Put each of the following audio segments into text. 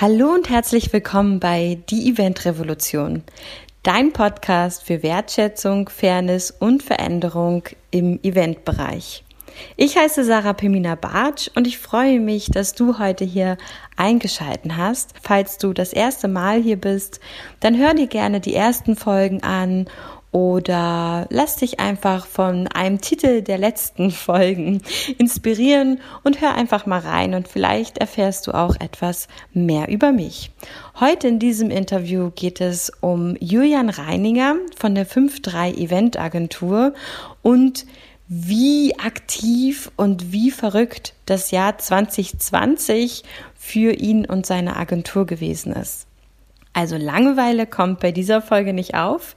Hallo und herzlich willkommen bei Die Event Revolution, dein Podcast für Wertschätzung, Fairness und Veränderung im Eventbereich. Ich heiße Sarah Pemina Bartsch und ich freue mich, dass du heute hier eingeschalten hast. Falls du das erste Mal hier bist, dann hör dir gerne die ersten Folgen an oder lass dich einfach von einem Titel der letzten Folgen inspirieren und hör einfach mal rein und vielleicht erfährst du auch etwas mehr über mich. Heute in diesem Interview geht es um Julian Reininger von der 5.3 Event Agentur und wie aktiv und wie verrückt das Jahr 2020 für ihn und seine Agentur gewesen ist. Also Langeweile kommt bei dieser Folge nicht auf.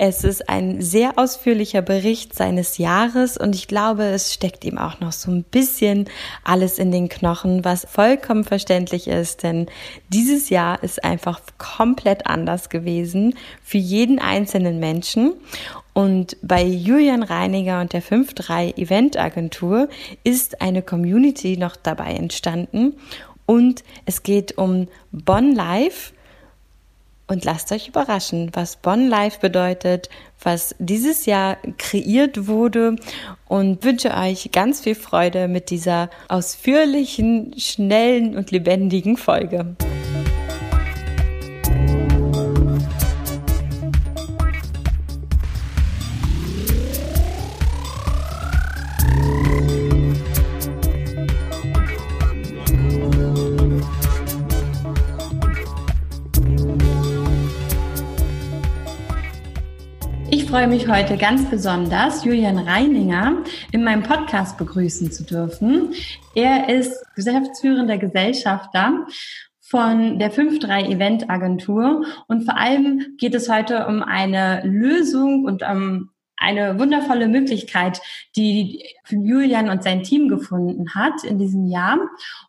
Es ist ein sehr ausführlicher Bericht seines Jahres und ich glaube, es steckt ihm auch noch so ein bisschen alles in den Knochen, was vollkommen verständlich ist, denn dieses Jahr ist einfach komplett anders gewesen für jeden einzelnen Menschen. Und bei Julian Reiniger und der 5.3 Event Agentur ist eine Community noch dabei entstanden und es geht um Bonn Live und lasst euch überraschen, was Bonn Live bedeutet, was dieses Jahr kreiert wurde und wünsche euch ganz viel Freude mit dieser ausführlichen, schnellen und lebendigen Folge. Freue mich heute ganz besonders, Julian Reininger in meinem Podcast begrüßen zu dürfen. Er ist geschäftsführender Gesellschafter von der 5.3 Event Agentur und vor allem geht es heute um eine Lösung und um eine wundervolle Möglichkeit, die Julian und sein Team gefunden hat in diesem Jahr.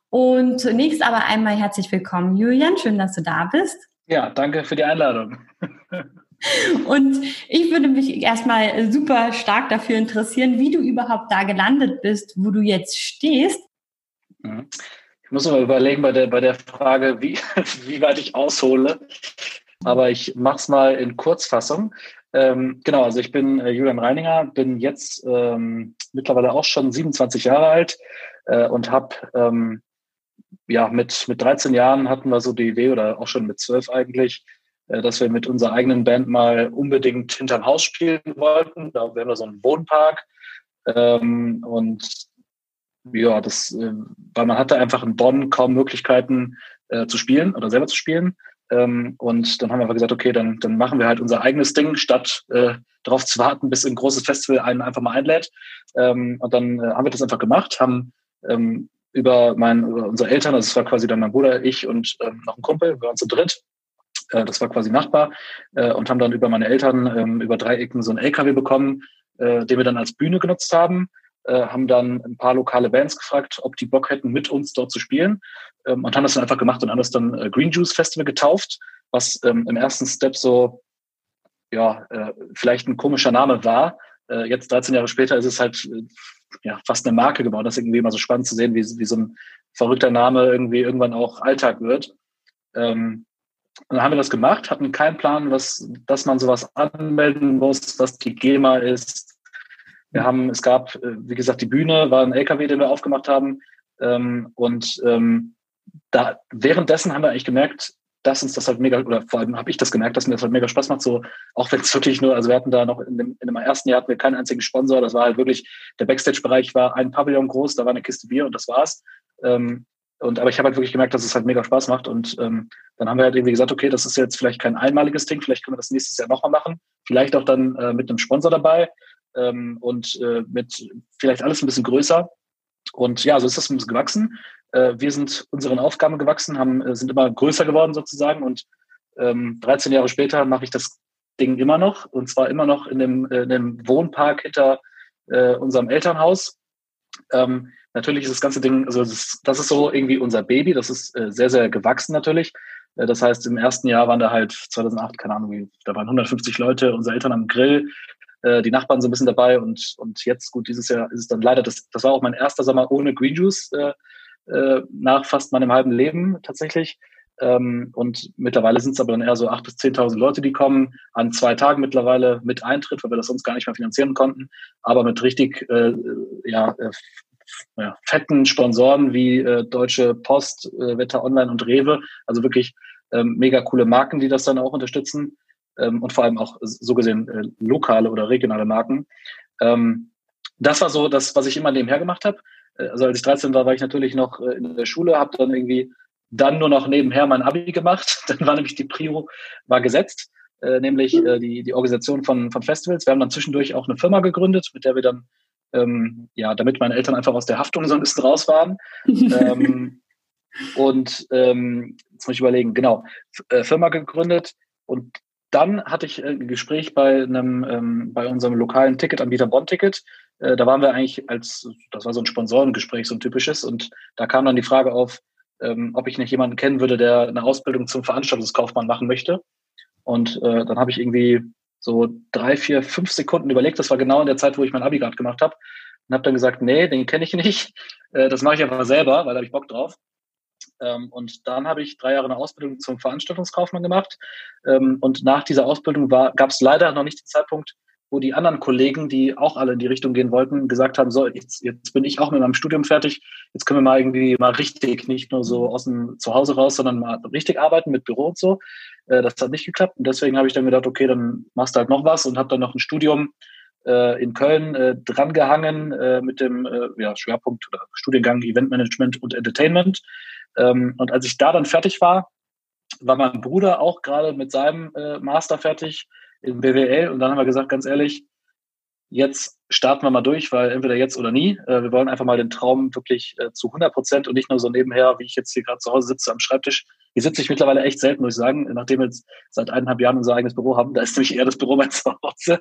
Und zunächst aber einmal herzlich willkommen, Julian. Schön, dass du da bist. Ja, danke für die Einladung. Und ich würde mich erstmal super stark dafür interessieren, wie du überhaupt da gelandet bist, wo du jetzt stehst. Mhm. Ich muss mal überlegen bei der, bei der Frage, wie, wie weit ich aushole. Aber ich mache es mal in Kurzfassung. Ähm, genau, also ich bin äh, Julian Reininger, bin jetzt ähm, mittlerweile auch schon 27 Jahre alt äh, und habe ähm, ja mit, mit 13 Jahren hatten wir so die Idee oder auch schon mit 12 eigentlich, dass wir mit unserer eigenen Band mal unbedingt hinterm Haus spielen wollten. Da wären wir so einen Wohnpark. Ähm, und ja, das, äh, weil man hatte einfach in Bonn kaum Möglichkeiten äh, zu spielen oder selber zu spielen. Ähm, und dann haben wir einfach gesagt, okay, dann, dann machen wir halt unser eigenes Ding, statt äh, darauf zu warten, bis ein großes Festival einen einfach mal einlädt. Ähm, und dann äh, haben wir das einfach gemacht, haben ähm, über, mein, über unsere Eltern, also es war quasi dann mein Bruder, ich und ähm, noch ein Kumpel, wir waren zu dritt, äh, das war quasi Nachbar, äh, und haben dann über meine Eltern ähm, über drei Ecken so einen LKW bekommen, äh, den wir dann als Bühne genutzt haben, äh, haben dann ein paar lokale Bands gefragt, ob die Bock hätten, mit uns dort zu spielen ähm, und haben das dann einfach gemacht und haben das dann äh, Green Juice Festival getauft, was ähm, im ersten Step so ja äh, vielleicht ein komischer Name war. Äh, jetzt 13 Jahre später ist es halt äh, ja fast eine Marke geworden. Das ist irgendwie immer so spannend zu sehen, wie, wie so ein verrückter Name irgendwie irgendwann auch Alltag wird. Ähm, und dann haben wir das gemacht, hatten keinen Plan, was, dass man sowas anmelden muss, was die GEMA ist. Wir haben, es gab, äh, wie gesagt, die Bühne, war ein LKW, den wir aufgemacht haben. Ähm, und ähm, da währenddessen haben wir eigentlich gemerkt, dass uns das halt mega, oder vor allem habe ich das gemerkt, dass mir das halt mega Spaß macht, so, auch wenn es wirklich nur, also wir hatten da noch in dem, in dem ersten Jahr hatten wir keinen einzigen Sponsor, das war halt wirklich, der Backstage-Bereich war ein Pavillon groß, da war eine Kiste Bier und das war's. Ähm, und aber ich habe halt wirklich gemerkt, dass es halt mega Spaß macht. Und ähm, dann haben wir halt irgendwie gesagt, okay, das ist jetzt vielleicht kein einmaliges Ding, vielleicht können wir das nächstes Jahr nochmal machen. Vielleicht auch dann äh, mit einem Sponsor dabei ähm, und äh, mit vielleicht alles ein bisschen größer. Und ja, so ist das ein gewachsen. Äh, wir sind unseren Aufgaben gewachsen, haben, äh, sind immer größer geworden sozusagen. Und ähm, 13 Jahre später mache ich das Ding immer noch. Und zwar immer noch in dem, äh, in dem Wohnpark hinter äh, unserem Elternhaus. Ähm, Natürlich ist das ganze Ding, also das ist, das ist so irgendwie unser Baby, das ist äh, sehr, sehr gewachsen natürlich. Äh, das heißt, im ersten Jahr waren da halt 2008, keine Ahnung, wie, da waren 150 Leute, unsere Eltern am Grill, äh, die Nachbarn so ein bisschen dabei und, und jetzt, gut, dieses Jahr ist es dann leider, das, das war auch mein erster Sommer ohne Green Juice äh, äh, nach fast meinem halben Leben tatsächlich. Ähm, und mittlerweile sind es aber dann eher so 8.000 bis 10.000 Leute, die kommen, an zwei Tagen mittlerweile mit Eintritt, weil wir das sonst gar nicht mehr finanzieren konnten, aber mit richtig äh, ja, äh, ja, fetten Sponsoren wie äh, Deutsche Post, äh, Wetter Online und Rewe. Also wirklich ähm, mega coole Marken, die das dann auch unterstützen ähm, und vor allem auch so gesehen äh, lokale oder regionale Marken. Ähm, das war so das, was ich immer nebenher gemacht habe. Äh, also als ich 13 war, war ich natürlich noch äh, in der Schule, habe dann irgendwie dann nur noch nebenher mein Abi gemacht. Dann war nämlich die Prio war gesetzt, äh, nämlich äh, die, die Organisation von, von Festivals. Wir haben dann zwischendurch auch eine Firma gegründet, mit der wir dann ähm, ja, damit meine Eltern einfach aus der Haftung so ein bisschen raus waren. ähm, und ähm, jetzt muss ich überlegen, genau, äh, Firma gegründet und dann hatte ich ein Gespräch bei einem, ähm, bei unserem lokalen Ticketanbieter Bonn-Ticket. Äh, da waren wir eigentlich als, das war so ein Sponsorengespräch, so ein typisches, und da kam dann die Frage auf, ähm, ob ich nicht jemanden kennen würde, der eine Ausbildung zum Veranstaltungskaufmann machen möchte. Und äh, dann habe ich irgendwie so drei, vier, fünf Sekunden überlegt. Das war genau in der Zeit, wo ich mein Abi gerade gemacht habe. Und habe dann gesagt, nee, den kenne ich nicht. Äh, das mache ich einfach selber, weil da habe ich Bock drauf. Ähm, und dann habe ich drei Jahre eine Ausbildung zum Veranstaltungskaufmann gemacht. Ähm, und nach dieser Ausbildung gab es leider noch nicht den Zeitpunkt, wo die anderen Kollegen, die auch alle in die Richtung gehen wollten, gesagt haben, so, jetzt, jetzt bin ich auch mit meinem Studium fertig, jetzt können wir mal irgendwie mal richtig, nicht nur so aus dem Zuhause raus, sondern mal richtig arbeiten mit Büro und so. Äh, das hat nicht geklappt und deswegen habe ich dann gedacht, okay, dann machst du halt noch was und habe dann noch ein Studium äh, in Köln äh, drangehangen äh, mit dem äh, ja, Schwerpunkt oder Studiengang Eventmanagement und Entertainment. Ähm, und als ich da dann fertig war, war mein Bruder auch gerade mit seinem äh, Master fertig in BWL und dann haben wir gesagt, ganz ehrlich, jetzt starten wir mal durch, weil entweder jetzt oder nie. Äh, wir wollen einfach mal den Traum wirklich äh, zu 100 Prozent und nicht nur so nebenher, wie ich jetzt hier gerade zu Hause sitze am Schreibtisch. Hier sitze ich mittlerweile echt selten, muss ich sagen, nachdem wir jetzt seit eineinhalb Jahren unser eigenes Büro haben. Da ist nämlich eher das Büro mein Zuhause.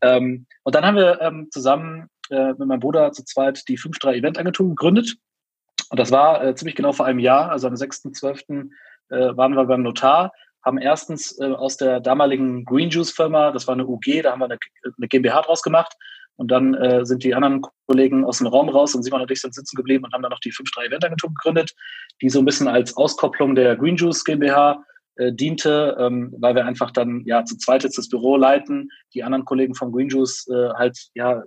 Ähm, und dann haben wir ähm, zusammen äh, mit meinem Bruder zu zweit die 5-3 Event Agentur gegründet. Und das war ziemlich genau vor einem Jahr, also am 6.12. Äh, waren wir beim Notar haben erstens äh, aus der damaligen Green Juice Firma, das war eine UG, da haben wir eine, eine GmbH draus gemacht. Und dann äh, sind die anderen Kollegen aus dem Raum raus und Simon und ich sind sitzen geblieben und haben dann noch die 5-3 Event Agentur gegründet, die so ein bisschen als Auskopplung der Green Juice GmbH äh, diente, ähm, weil wir einfach dann ja zu zweit jetzt das Büro leiten, die anderen Kollegen vom Green Juice äh, halt ja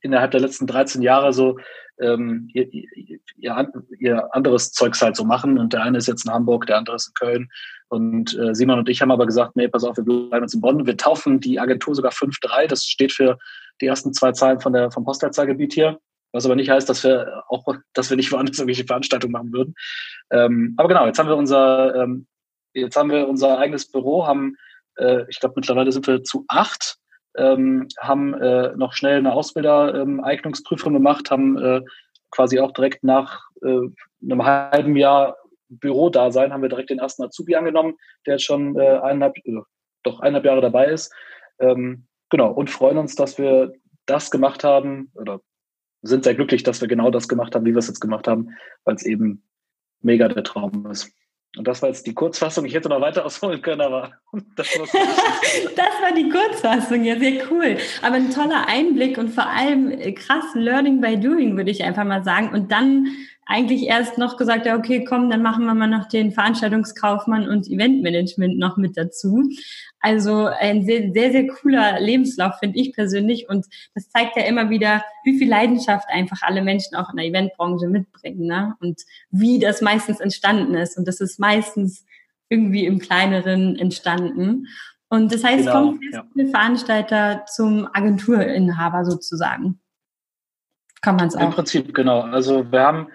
innerhalb der letzten 13 Jahre so ähm, ihr, ihr, ihr anderes Zeugs halt so machen. Und der eine ist jetzt in Hamburg, der andere ist in Köln. Und äh, Simon und ich haben aber gesagt, nee, pass auf, wir bleiben jetzt in Bonn. Wir taufen die Agentur sogar 5-3. Das steht für die ersten zwei Zahlen von der, vom Postleitzahlgebiet hier. Was aber nicht heißt, dass wir auch, dass wir nicht woanders irgendwelche Veranstaltungen machen würden. Ähm, aber genau, jetzt haben wir unser, ähm, jetzt haben wir unser eigenes Büro, haben, äh, ich glaube, mittlerweile sind wir zu acht ähm, haben äh, noch schnell eine Ausbildereignungsprüfung ähm, gemacht, haben äh, quasi auch direkt nach äh, einem halben Jahr Bürodasein haben wir direkt den ersten Azubi angenommen, der jetzt schon äh, eineinhalb, äh, doch eineinhalb Jahre dabei ist. Ähm, genau, und freuen uns, dass wir das gemacht haben oder sind sehr glücklich, dass wir genau das gemacht haben, wie wir es jetzt gemacht haben, weil es eben mega der Traum ist. Und das war jetzt die Kurzfassung. Ich hätte noch weiter ausholen können, aber das, das war die Kurzfassung, ja, sehr cool. Aber ein toller Einblick und vor allem äh, krass Learning by Doing, würde ich einfach mal sagen. Und dann eigentlich erst noch gesagt, ja, okay, komm, dann machen wir mal noch den Veranstaltungskaufmann und Eventmanagement noch mit dazu. Also ein sehr, sehr, sehr cooler Lebenslauf, finde ich persönlich. Und das zeigt ja immer wieder, wie viel Leidenschaft einfach alle Menschen auch in der Eventbranche mitbringen, ne? Und wie das meistens entstanden ist. Und das ist meistens irgendwie im Kleineren entstanden. Und das heißt, genau, kommt ja. Veranstalter zum Agenturinhaber sozusagen kann man es auch. Im Prinzip, genau. Also wir haben,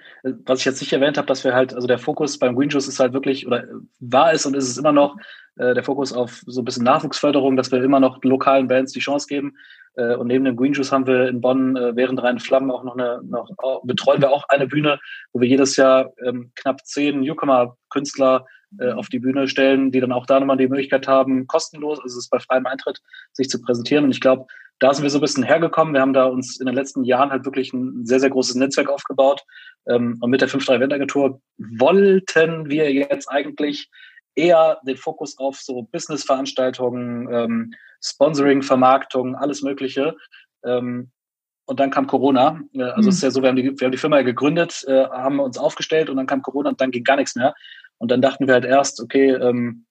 was ich jetzt nicht erwähnt habe, dass wir halt, also der Fokus beim Green Juice ist halt wirklich, oder war es und ist es immer noch, äh, der Fokus auf so ein bisschen Nachwuchsförderung, dass wir immer noch lokalen Bands die Chance geben. Äh, und neben dem Green Juice haben wir in Bonn äh, während Rhein Flammen auch noch eine, noch, betreuen wir auch eine Bühne, wo wir jedes Jahr ähm, knapp zehn Newcomer-Künstler äh, auf die Bühne stellen, die dann auch da nochmal die Möglichkeit haben, kostenlos, also es ist bei freiem Eintritt, sich zu präsentieren. Und ich glaube, da sind wir so ein bisschen hergekommen. Wir haben da uns in den letzten Jahren halt wirklich ein sehr, sehr großes Netzwerk aufgebaut. Ähm, und mit der 5-3 Event Agentur wollten wir jetzt eigentlich eher den Fokus auf so Business-Veranstaltungen, ähm, Sponsoring, Vermarktung, alles Mögliche. Ähm, und dann kam Corona. Also mhm. es ist ja so, wir haben die, wir haben die Firma ja gegründet, äh, haben uns aufgestellt und dann kam Corona und dann ging gar nichts mehr. Und dann dachten wir halt erst, okay, ähm,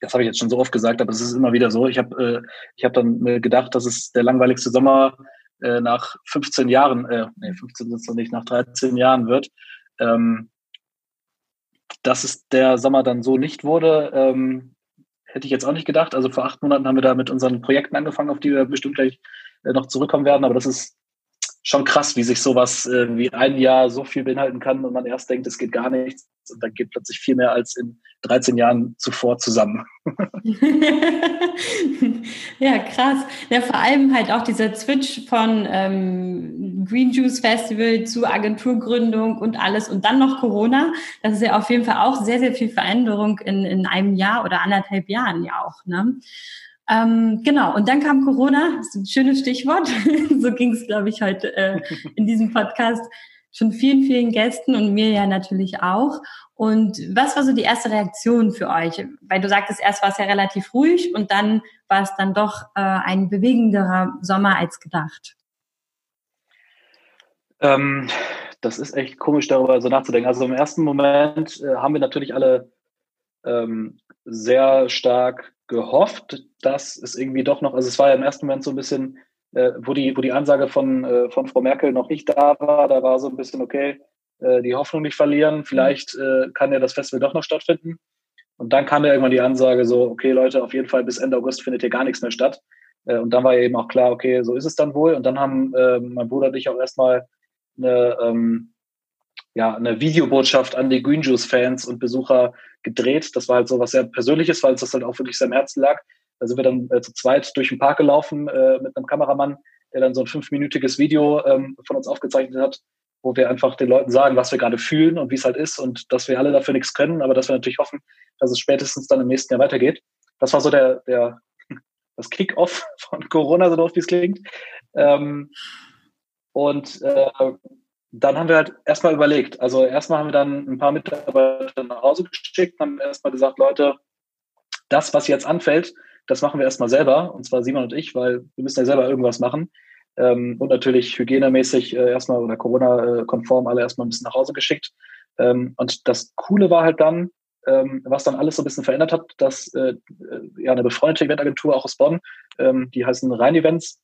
das habe ich jetzt schon so oft gesagt, aber es ist immer wieder so. Ich habe äh, hab dann gedacht, dass es der langweiligste Sommer äh, nach 15 Jahren, äh, nee, 15 sind es noch nicht, nach 13 Jahren wird. Ähm, dass es der Sommer dann so nicht wurde, ähm, hätte ich jetzt auch nicht gedacht. Also vor acht Monaten haben wir da mit unseren Projekten angefangen, auf die wir bestimmt gleich äh, noch zurückkommen werden. Aber das ist schon krass, wie sich sowas äh, wie ein Jahr so viel beinhalten kann und man erst denkt, es geht gar nichts und dann geht plötzlich viel mehr als in 13 Jahren zuvor zusammen. ja, krass. Ja, vor allem halt auch dieser Switch von ähm, Green Juice Festival zu Agenturgründung und alles und dann noch Corona. Das ist ja auf jeden Fall auch sehr, sehr viel Veränderung in, in einem Jahr oder anderthalb Jahren ja auch. Ne? Ähm, genau, und dann kam Corona, das ist ein schönes Stichwort. so ging es, glaube ich, heute äh, in diesem Podcast schon vielen, vielen Gästen und mir ja natürlich auch. Und was war so die erste Reaktion für euch? Weil du sagtest, erst war es ja relativ ruhig und dann war es dann doch äh, ein bewegenderer Sommer als gedacht. Ähm, das ist echt komisch, darüber so nachzudenken. Also im ersten Moment äh, haben wir natürlich alle ähm, sehr stark gehofft, dass es irgendwie doch noch, also es war ja im ersten Moment so ein bisschen, äh, wo, die, wo die Ansage von, äh, von Frau Merkel noch nicht da war, da war so ein bisschen, okay, äh, die Hoffnung nicht verlieren, vielleicht äh, kann ja das Festival doch noch stattfinden. Und dann kam ja irgendwann die Ansage so, okay Leute, auf jeden Fall bis Ende August findet hier gar nichts mehr statt. Äh, und dann war eben auch klar, okay, so ist es dann wohl. Und dann haben äh, mein Bruder und ich auch erstmal eine, ähm, ja, eine Videobotschaft an die Green Juice Fans und Besucher gedreht. Das war halt so was sehr Persönliches, weil es das halt auch wirklich sehr am Herzen lag. Da sind wir dann äh, zu zweit durch den Park gelaufen äh, mit einem Kameramann, der dann so ein fünfminütiges Video ähm, von uns aufgezeichnet hat, wo wir einfach den Leuten sagen, was wir gerade fühlen und wie es halt ist und dass wir alle dafür nichts können, aber dass wir natürlich hoffen, dass es spätestens dann im nächsten Jahr weitergeht. Das war so der, der das Kick-off von Corona, so doof wie es klingt. Ähm, und äh, dann haben wir halt erstmal überlegt. Also erstmal haben wir dann ein paar Mitarbeiter nach Hause geschickt, haben erstmal gesagt, Leute, das, was jetzt anfällt, das machen wir erstmal selber, und zwar Simon und ich, weil wir müssen ja selber irgendwas machen. Ähm, und natürlich hygienemäßig äh, erstmal oder Corona-konform alle erstmal ein bisschen nach Hause geschickt. Ähm, und das Coole war halt dann, ähm, was dann alles so ein bisschen verändert hat, dass äh, äh ja eine befreundete Eventagentur auch aus Bonn, ähm, die heißen Rhein Events,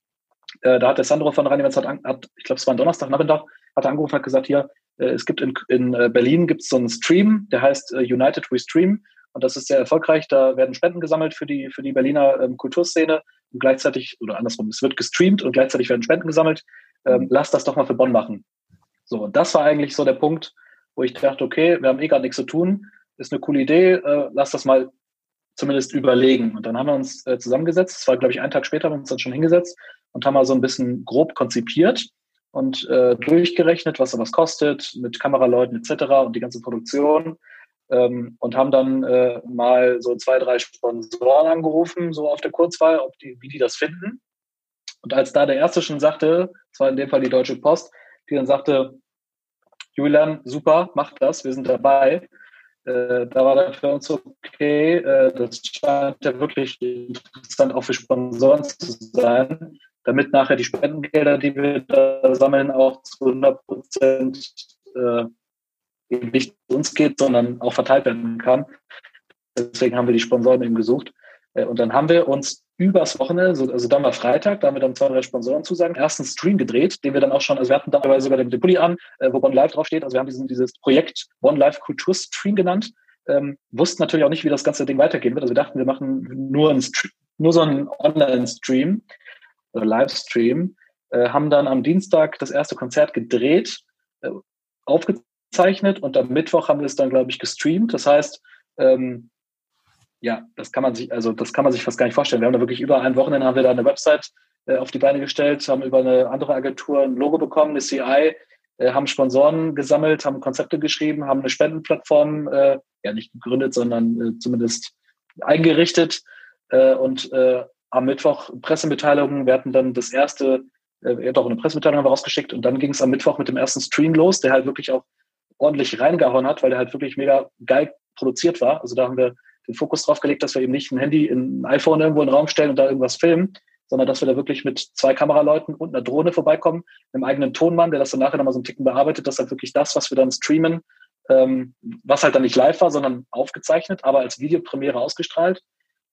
äh, da hat der Sandro von Rhein Events, hat, hat, ich glaube, es war ein Donnerstagnachmittag, hat er angerufen hat gesagt, hier, äh, es gibt in, in äh, Berlin gibt so einen Stream, der heißt äh, United We Stream. Und das ist sehr erfolgreich. Da werden Spenden gesammelt für die, für die Berliner ähm, Kulturszene und gleichzeitig, oder andersrum, es wird gestreamt und gleichzeitig werden Spenden gesammelt. Ähm, lass das doch mal für Bonn machen. So, und das war eigentlich so der Punkt, wo ich dachte, okay, wir haben eh gerade nichts zu tun, ist eine coole Idee, äh, lass das mal zumindest überlegen. Und dann haben wir uns äh, zusammengesetzt. Es war, glaube ich, einen Tag später, haben wir uns dann schon hingesetzt und haben mal so ein bisschen grob konzipiert und äh, durchgerechnet, was sowas kostet, mit Kameraleuten etc. und die ganze Produktion. Ähm, und haben dann äh, mal so zwei, drei Sponsoren angerufen, so auf der Kurzwahl, ob die, wie die das finden. Und als da der erste schon sagte, das war in dem Fall die Deutsche Post, die dann sagte, Julian, super, mach das, wir sind dabei. Äh, da war dann für uns okay, äh, das scheint ja wirklich interessant auch für Sponsoren zu sein damit nachher die Spendengelder, die wir da sammeln, auch zu 100 Prozent äh, nicht zu uns geht, sondern auch verteilt werden kann. Deswegen haben wir die Sponsoren eben gesucht. Äh, und dann haben wir uns übers Wochenende, also dann war Freitag, da haben wir dann zwei, drei Sponsoren zusagen, ersten Stream gedreht, den wir dann auch schon, also wir hatten dabei sogar den, den Pulli an, äh, wo One Live draufsteht. Also wir haben diesen, dieses Projekt One Live Kultur Stream genannt. Ähm, wussten natürlich auch nicht, wie das ganze Ding weitergehen wird. Also wir dachten, wir machen nur, einen, nur so einen Online-Stream oder Livestream, äh, haben dann am Dienstag das erste Konzert gedreht, äh, aufgezeichnet und am Mittwoch haben wir es dann, glaube ich, gestreamt. Das heißt, ähm, ja, das kann man sich, also das kann man sich fast gar nicht vorstellen. Wir haben da wirklich über ein Wochenende haben wir da eine Website äh, auf die Beine gestellt, haben über eine andere Agentur ein Logo bekommen, eine CI, äh, haben Sponsoren gesammelt, haben Konzepte geschrieben, haben eine Spendenplattform äh, ja nicht gegründet, sondern äh, zumindest eingerichtet äh, und äh, am Mittwoch Pressemitteilungen. Wir hatten dann das erste, äh, doch eine Pressemitteilung haben wir rausgeschickt und dann ging es am Mittwoch mit dem ersten Stream los, der halt wirklich auch ordentlich reingehauen hat, weil der halt wirklich mega geil produziert war. Also da haben wir den Fokus drauf gelegt, dass wir eben nicht ein Handy, ein iPhone irgendwo in den Raum stellen und da irgendwas filmen, sondern dass wir da wirklich mit zwei Kameraleuten und einer Drohne vorbeikommen, einem eigenen Tonmann, der das dann nachher nochmal so einen Ticken bearbeitet, dass halt wirklich das, was wir dann streamen, ähm, was halt dann nicht live war, sondern aufgezeichnet, aber als Videopremiere ausgestrahlt.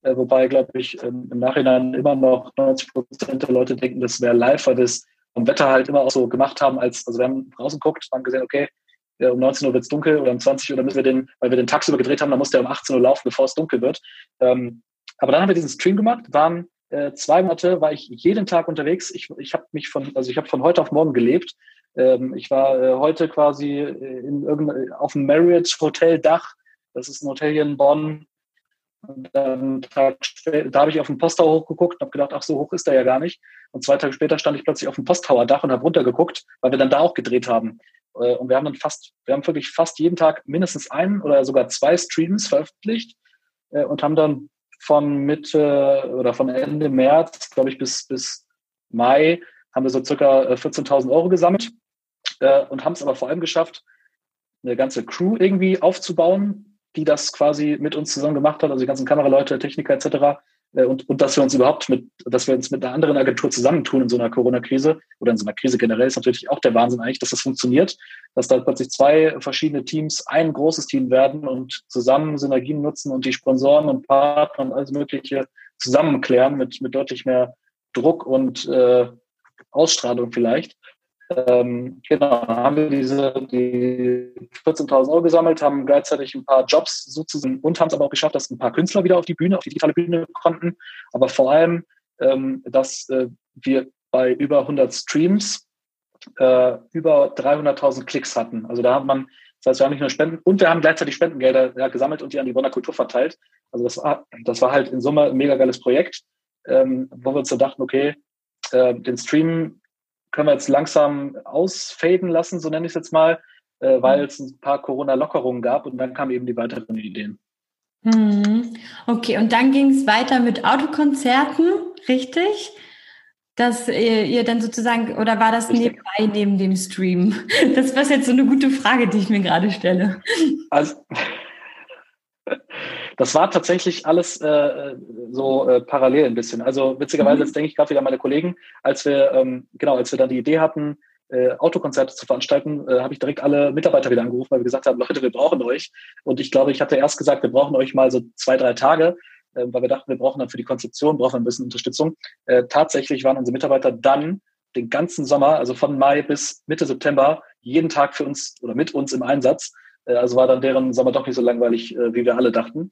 Äh, wobei, glaube ich, ähm, im Nachhinein immer noch 90 Prozent der Leute denken, das wäre live, weil wir es Wetter halt immer auch so gemacht haben, als, also wir haben rausgeguckt, haben gesehen, okay, ja, um 19 Uhr wird es dunkel oder um 20 Uhr, dann müssen wir den, weil wir den tagsüber gedreht haben, dann muss der um 18 Uhr laufen, bevor es dunkel wird. Ähm, aber dann haben wir diesen Stream gemacht, waren äh, zwei Monate, war ich jeden Tag unterwegs. Ich, ich habe mich von, also ich habe von heute auf morgen gelebt. Ähm, ich war äh, heute quasi äh, in auf dem Marriott Hotel Dach. Das ist ein Hotel hier in Bonn. Und dann Tag später, da habe ich auf den Posttower hochgeguckt und habe gedacht, ach so hoch ist er ja gar nicht. Und zwei Tage später stand ich plötzlich auf dem Posttower Dach und habe runtergeguckt, weil wir dann da auch gedreht haben. Äh, und wir haben dann fast, wir haben wirklich fast jeden Tag mindestens einen oder sogar zwei Streams veröffentlicht äh, und haben dann von Mitte oder von Ende März, glaube ich, bis, bis Mai haben wir so circa 14.000 Euro gesammelt äh, und haben es aber vor allem geschafft, eine ganze Crew irgendwie aufzubauen, die das quasi mit uns zusammen gemacht hat, also die ganzen Kameraleute, Techniker etc. Äh, und, und dass wir uns überhaupt mit, dass wir uns mit einer anderen Agentur zusammentun in so einer Corona-Krise oder in so einer Krise generell ist natürlich auch der Wahnsinn eigentlich, dass das funktioniert, dass da plötzlich zwei verschiedene Teams ein großes Team werden und zusammen Synergien nutzen und die Sponsoren und Partner und alles Mögliche zusammenklären mit, mit deutlich mehr Druck und äh, Ausstrahlung vielleicht. Ähm, genau, haben wir diese die 14.000 Euro gesammelt, haben gleichzeitig ein paar Jobs sozusagen und haben es aber auch geschafft, dass ein paar Künstler wieder auf die Bühne, auf die digitale Bühne konnten. Aber vor allem, ähm, dass äh, wir bei über 100 Streams äh, über 300.000 Klicks hatten. Also da hat man, das heißt, wir haben nicht nur Spenden und wir haben gleichzeitig Spendengelder ja, gesammelt und die an die Bonner Kultur verteilt. Also das war, das war halt in Summe ein mega geiles Projekt, ähm, wo wir uns so dachten, okay, äh, den Stream können wir jetzt langsam ausfaden lassen, so nenne ich es jetzt mal, äh, weil mhm. es ein paar Corona-Lockerungen gab und dann kamen eben die weiteren Ideen. Mhm. Okay, und dann ging es weiter mit Autokonzerten, richtig? Dass ihr, ihr, dann sozusagen, oder war das richtig. nebenbei neben dem Stream? Das war jetzt so eine gute Frage, die ich mir gerade stelle. Also, das war tatsächlich alles äh, so äh, parallel ein bisschen. Also witzigerweise, mhm. jetzt denke ich gerade wieder an meine Kollegen, als wir, ähm, genau, als wir dann die Idee hatten, äh, Autokonzerte zu veranstalten, äh, habe ich direkt alle Mitarbeiter wieder angerufen, weil wir gesagt haben, Leute, wir brauchen euch. Und ich glaube, ich hatte erst gesagt, wir brauchen euch mal so zwei, drei Tage, äh, weil wir dachten, wir brauchen dann für die Konzeption, brauchen wir ein bisschen Unterstützung. Äh, tatsächlich waren unsere Mitarbeiter dann den ganzen Sommer, also von Mai bis Mitte September, jeden Tag für uns oder mit uns im Einsatz. Äh, also war dann deren Sommer doch nicht so langweilig, äh, wie wir alle dachten.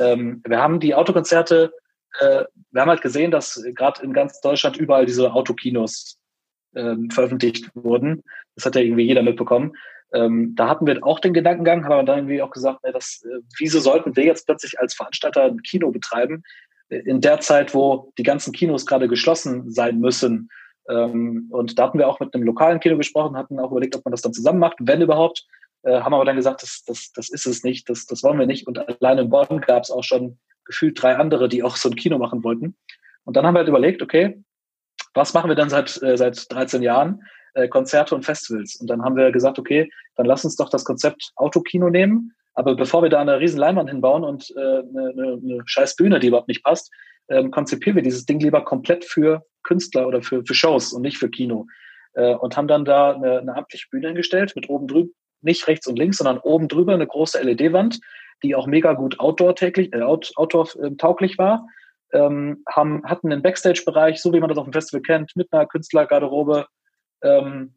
Ähm, wir haben die Autokonzerte, äh, wir haben halt gesehen, dass gerade in ganz Deutschland überall diese Autokinos ähm, veröffentlicht wurden. Das hat ja irgendwie jeder mitbekommen. Ähm, da hatten wir auch den Gedankengang, haben aber dann irgendwie auch gesagt, ey, das, wieso sollten wir jetzt plötzlich als Veranstalter ein Kino betreiben, in der Zeit, wo die ganzen Kinos gerade geschlossen sein müssen. und da hatten wir auch mit einem lokalen Kino gesprochen, hatten auch überlegt, ob man das dann zusammen macht, wenn überhaupt äh, haben aber dann gesagt, das, das, das ist es nicht, das, das wollen wir nicht. Und allein in Bonn gab es auch schon gefühlt drei andere, die auch so ein Kino machen wollten. Und dann haben wir halt überlegt, okay, was machen wir dann seit, äh, seit 13 Jahren? Äh, Konzerte und Festivals. Und dann haben wir gesagt, okay, dann lass uns doch das Konzept Autokino nehmen. Aber bevor wir da eine riesen Leinwand hinbauen und äh, eine, eine, eine scheiß Bühne, die überhaupt nicht passt, ähm, konzipieren wir dieses Ding lieber komplett für Künstler oder für, für Shows und nicht für Kino. Äh, und haben dann da eine, eine amtliche Bühne hingestellt mit oben drüben, nicht rechts und links, sondern oben drüber eine große LED-Wand, die auch mega gut outdoor-tauglich äh, outdoor, äh, war. Ähm, haben, hatten einen Backstage-Bereich, so wie man das auf dem Festival kennt, mit einer Künstlergarderobe, ähm,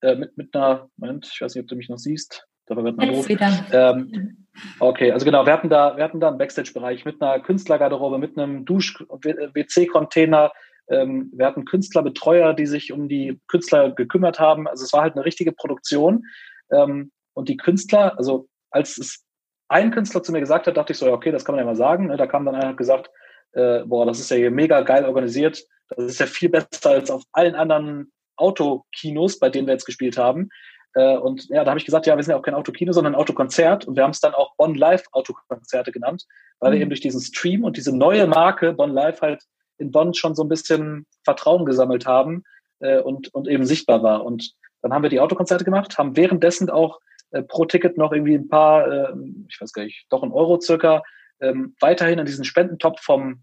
äh, mit, mit einer, Moment, ich weiß nicht, ob du mich noch siehst. Da war gerade Jetzt wieder. Ähm, okay, also genau, wir hatten da, wir hatten da einen Backstage-Bereich mit einer Künstlergarderobe, mit einem Dusch-WC-Container. Ähm, wir hatten Künstlerbetreuer, die sich um die Künstler gekümmert haben. Also es war halt eine richtige Produktion. Ähm, und die Künstler, also als es ein Künstler zu mir gesagt hat, dachte ich so, ja, okay, das kann man ja mal sagen. Ne? Da kam dann einer und gesagt, äh, boah, das ist ja hier mega geil organisiert. Das ist ja viel besser als auf allen anderen Autokinos, bei denen wir jetzt gespielt haben. Äh, und ja, da habe ich gesagt, ja, wir sind ja auch kein Autokino, sondern ein Autokonzert. Und wir haben es dann auch Bonn Live Autokonzerte genannt, weil mhm. wir eben durch diesen Stream und diese neue Marke Bonn Live halt in Bonn schon so ein bisschen Vertrauen gesammelt haben äh, und, und eben sichtbar war. Und dann haben wir die Autokonzerte gemacht, haben währenddessen auch äh, pro Ticket noch irgendwie ein paar, äh, ich weiß gar nicht, doch ein Euro circa, ähm, weiterhin in diesen Spendentopf vom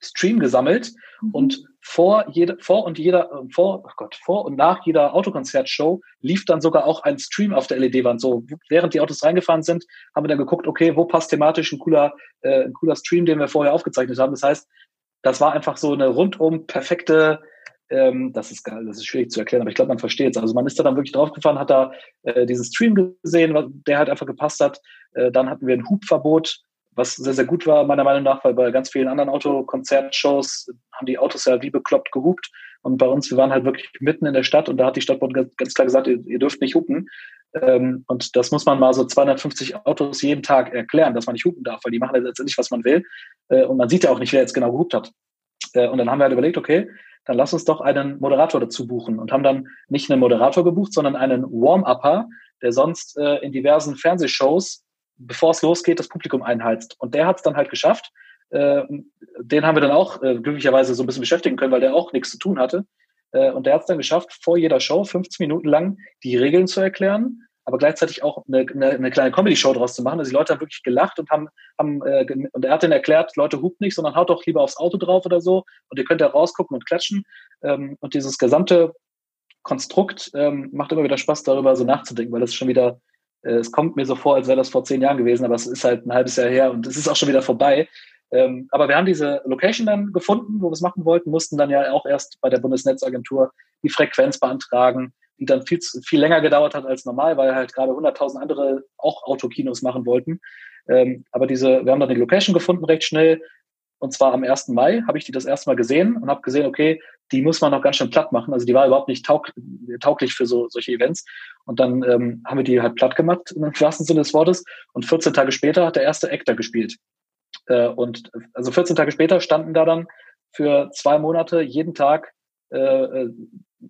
Stream gesammelt mhm. und vor jeder, vor und jeder, vor, oh Gott, vor und nach jeder Autokonzertshow lief dann sogar auch ein Stream auf der LED-Wand. So, während die Autos reingefahren sind, haben wir dann geguckt, okay, wo passt thematisch ein cooler, äh, ein cooler Stream, den wir vorher aufgezeichnet haben. Das heißt, das war einfach so eine rundum perfekte, ähm, das ist geil, das ist schwierig zu erklären, aber ich glaube, man versteht es. Also man ist da dann wirklich draufgefahren, hat da äh, diesen Stream gesehen, der halt einfach gepasst hat. Äh, dann hatten wir ein Hubverbot was sehr, sehr gut war, meiner Meinung nach, weil bei ganz vielen anderen Autokonzertshows haben die Autos ja wie bekloppt gehupt. Und bei uns, wir waren halt wirklich mitten in der Stadt und da hat die Stadtbahn ganz klar gesagt, ihr, ihr dürft nicht hupen. Ähm, und das muss man mal so 250 Autos jeden Tag erklären, dass man nicht hupen darf, weil die machen jetzt letztendlich, was man will. Äh, und man sieht ja auch nicht, wer jetzt genau gehupt hat. Äh, und dann haben wir halt überlegt, okay, dann lass uns doch einen Moderator dazu buchen und haben dann nicht einen Moderator gebucht, sondern einen Warm-Upper, der sonst äh, in diversen Fernsehshows bevor es losgeht, das Publikum einheizt. Und der hat es dann halt geschafft. Äh, den haben wir dann auch äh, glücklicherweise so ein bisschen beschäftigen können, weil der auch nichts zu tun hatte. Äh, und der hat es dann geschafft, vor jeder Show 15 Minuten lang die Regeln zu erklären, aber gleichzeitig auch eine, eine, eine kleine Comedy-Show draus zu machen. Also die Leute haben wirklich gelacht und haben, haben äh, und er hat dann erklärt, Leute hupt nicht, sondern haut doch lieber aufs Auto drauf oder so und ihr könnt da rausgucken und klatschen. Ähm, und dieses gesamte Konstrukt ähm, macht immer wieder Spaß, darüber so nachzudenken, weil das schon wieder äh, es kommt mir so vor, als wäre das vor zehn Jahren gewesen, aber es ist halt ein halbes Jahr her und es ist auch schon wieder vorbei. Ähm, aber wir haben diese Location dann gefunden, wo wir es machen wollten, mussten dann ja auch erst bei der Bundesnetzagentur die Frequenz beantragen, die dann viel, viel länger gedauert hat als normal, weil halt gerade 100.000 andere auch Autokinos machen wollten. Ähm, aber diese, wir haben dann die Location gefunden recht schnell. Und zwar am 1. Mai habe ich die das erste Mal gesehen und habe gesehen, okay, die muss man noch ganz schön platt machen. Also die war überhaupt nicht taug, tauglich für so solche Events. Und dann ähm, haben wir die halt platt gemacht, im wahrsten Sinne des Wortes. Und 14 Tage später hat der erste Actor gespielt. Äh, und also 14 Tage später standen da dann für zwei Monate jeden Tag äh, äh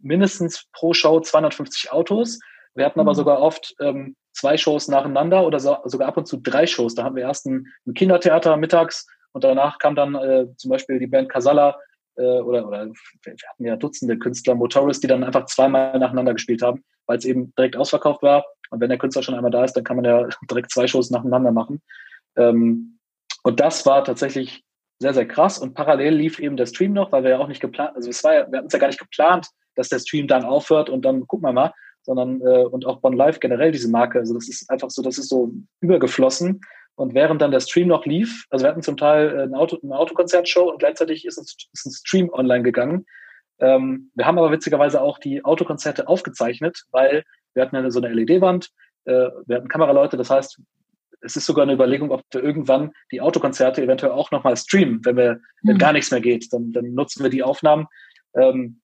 mindestens pro Show 250 Autos. Wir hatten aber mhm. sogar oft ähm, zwei Shows nacheinander oder so, sogar ab und zu drei Shows. Da haben wir erst ein, ein Kindertheater mittags und danach kam dann äh, zum Beispiel die Band Casala äh, oder, oder wir hatten ja Dutzende Künstler, Motoris, die dann einfach zweimal nacheinander gespielt haben, weil es eben direkt ausverkauft war. Und wenn der Künstler schon einmal da ist, dann kann man ja direkt zwei Shows nacheinander machen. Ähm, und das war tatsächlich sehr, sehr krass. Und parallel lief eben der Stream noch, weil wir ja auch nicht geplant, also es war ja, wir hatten es ja gar nicht geplant, dass der Stream dann aufhört und dann gucken wir mal, sondern äh, und auch Bon Live generell diese Marke. Also das ist einfach so, das ist so übergeflossen. Und während dann der Stream noch lief, also wir hatten zum Teil äh, eine, Auto, eine Autokonzertshow und gleichzeitig ist, es, ist ein Stream online gegangen. Ähm, wir haben aber witzigerweise auch die Autokonzerte aufgezeichnet, weil wir hatten ja so eine LED-Wand, äh, wir hatten Kameraleute, das heißt, es ist sogar eine Überlegung, ob wir irgendwann die Autokonzerte eventuell auch nochmal streamen, wenn wir, mhm. wenn gar nichts mehr geht, dann, dann nutzen wir die Aufnahmen. Ähm,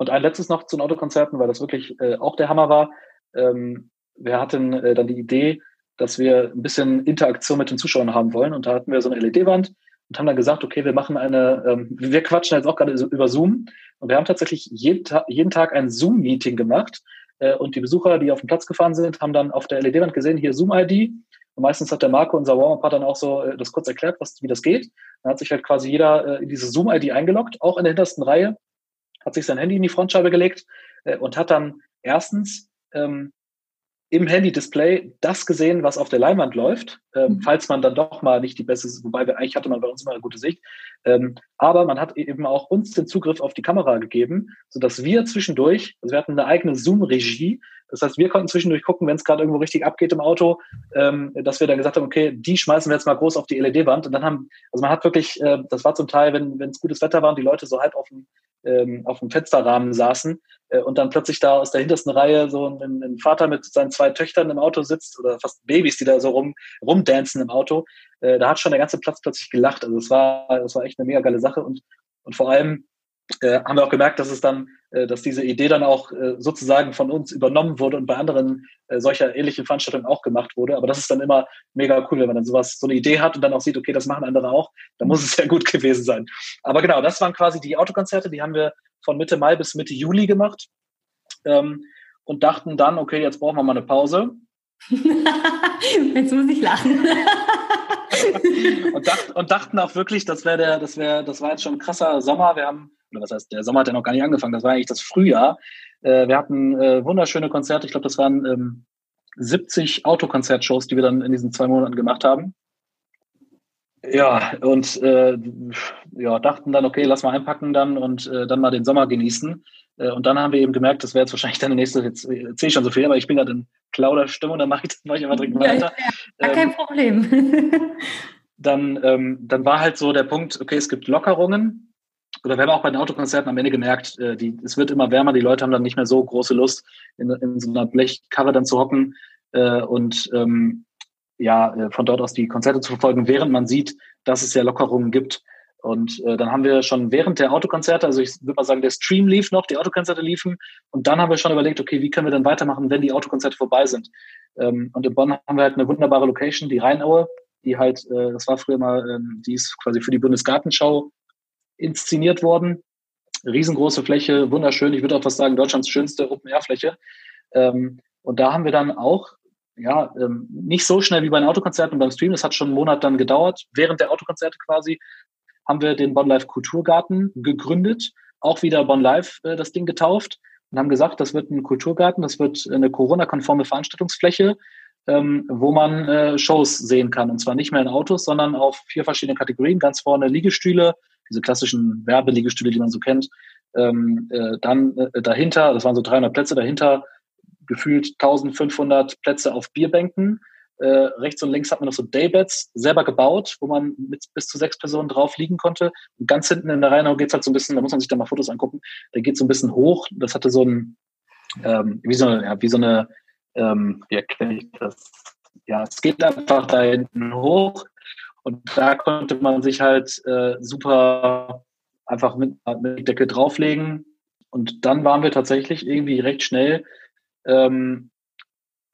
und ein letztes noch zu den Autokonzerten, weil das wirklich äh, auch der Hammer war. Ähm, wir hatten äh, dann die Idee, dass wir ein bisschen Interaktion mit den Zuschauern haben wollen. Und da hatten wir so eine LED-Wand und haben dann gesagt, okay, wir machen eine, ähm, wir quatschen jetzt auch gerade über Zoom. Und wir haben tatsächlich jeden, Ta jeden Tag ein Zoom-Meeting gemacht. Äh, und die Besucher, die auf den Platz gefahren sind, haben dann auf der LED-Wand gesehen, hier Zoom-ID. Und meistens hat der Marco, unser Warm-Up, dann auch so äh, das kurz erklärt, was, wie das geht. Dann hat sich halt quasi jeder äh, in diese Zoom-ID eingeloggt, auch in der hintersten Reihe, hat sich sein Handy in die Frontscheibe gelegt äh, und hat dann erstens ähm, im Handy-Display das gesehen, was auf der Leinwand läuft, ähm, mhm. falls man dann doch mal nicht die beste, wobei wir, eigentlich hatte man bei uns immer eine gute Sicht, ähm, aber man hat eben auch uns den Zugriff auf die Kamera gegeben, sodass wir zwischendurch, also wir hatten eine eigene Zoom-Regie, das heißt, wir konnten zwischendurch gucken, wenn es gerade irgendwo richtig abgeht im Auto, ähm, dass wir dann gesagt haben, okay, die schmeißen wir jetzt mal groß auf die LED-Wand und dann haben, also man hat wirklich, äh, das war zum Teil, wenn wenn es gutes Wetter war und die Leute so halb auf dem ähm, auf dem Fensterrahmen saßen äh, und dann plötzlich da aus der hintersten Reihe so ein, ein, Vater mit seinen zwei Töchtern im Auto sitzt oder fast Babys, die da so rum rumdancen im Auto, äh, da hat schon der ganze Platz plötzlich gelacht. Also es war, es war echt eine mega geile Sache und und vor allem äh, haben wir auch gemerkt, dass es dann, äh, dass diese Idee dann auch äh, sozusagen von uns übernommen wurde und bei anderen äh, solcher ähnlichen Veranstaltungen auch gemacht wurde. Aber das ist dann immer mega cool, wenn man dann sowas, so eine Idee hat und dann auch sieht, okay, das machen andere auch, dann muss es ja gut gewesen sein. Aber genau, das waren quasi die Autokonzerte, die haben wir von Mitte Mai bis Mitte Juli gemacht ähm, und dachten dann, okay, jetzt brauchen wir mal eine Pause. jetzt muss ich lachen. und, dacht, und, dachten auch wirklich, das wäre der, das wäre, das war jetzt schon ein krasser Sommer. Wir haben oder was heißt, der Sommer hat ja noch gar nicht angefangen, das war eigentlich das Frühjahr. Äh, wir hatten äh, wunderschöne Konzerte, ich glaube, das waren ähm, 70 Autokonzertshows, die wir dann in diesen zwei Monaten gemacht haben. Ja, und äh, ja, dachten dann, okay, lass mal einpacken dann und äh, dann mal den Sommer genießen. Äh, und dann haben wir eben gemerkt, das wäre jetzt wahrscheinlich dann der nächste, jetzt erzähle ich schon so viel, aber ich bin gerade in Klauderstimmung, dann mache ich, mach ich einfach direkt weiter. Ja, ja, ja kein ähm, Problem. dann, ähm, dann war halt so der Punkt, okay, es gibt Lockerungen. Oder wir haben auch bei den Autokonzerten am Ende gemerkt, äh, die, es wird immer wärmer, die Leute haben dann nicht mehr so große Lust, in, in so einer Blechkarre dann zu hocken. Äh, und ähm, ja, äh, von dort aus die Konzerte zu verfolgen, während man sieht, dass es ja Lockerungen gibt. Und äh, dann haben wir schon während der Autokonzerte, also ich würde mal sagen, der Stream lief noch, die Autokonzerte liefen. Und dann haben wir schon überlegt, okay, wie können wir dann weitermachen, wenn die Autokonzerte vorbei sind. Ähm, und in Bonn haben wir halt eine wunderbare Location, die Rheinaue, die halt, äh, das war früher mal, ähm, die ist quasi für die Bundesgartenschau inszeniert worden. Riesengroße Fläche, wunderschön. Ich würde auch fast sagen, Deutschlands schönste Open-Air-Fläche. Ähm, und da haben wir dann auch ja, ähm, nicht so schnell wie bei den Autokonzerten und beim Stream. Das hat schon einen Monat dann gedauert. Während der Autokonzerte quasi haben wir den Bonn Live Kulturgarten gegründet. Auch wieder Bonn Live äh, das Ding getauft und haben gesagt, das wird ein Kulturgarten, das wird eine Corona-konforme Veranstaltungsfläche, ähm, wo man äh, Shows sehen kann. Und zwar nicht mehr in Autos, sondern auf vier verschiedene Kategorien. Ganz vorne Liegestühle, diese klassischen Werbeliegestühle, die man so kennt. Ähm, äh, dann äh, dahinter, das waren so 300 Plätze, dahinter gefühlt 1500 Plätze auf Bierbänken. Äh, rechts und links hat man noch so Daybeds selber gebaut, wo man mit bis zu sechs Personen drauf liegen konnte. Und ganz hinten in der Rheinau geht's halt so ein bisschen, da muss man sich da mal Fotos angucken, da geht so ein bisschen hoch. Das hatte so ein, ähm, wie so eine, ja, wie so eine, ähm, wie erkläre ich das? Ja, es geht einfach da hinten hoch. Und da konnte man sich halt äh, super einfach mit, mit Decke drauflegen. Und dann waren wir tatsächlich irgendwie recht schnell ähm,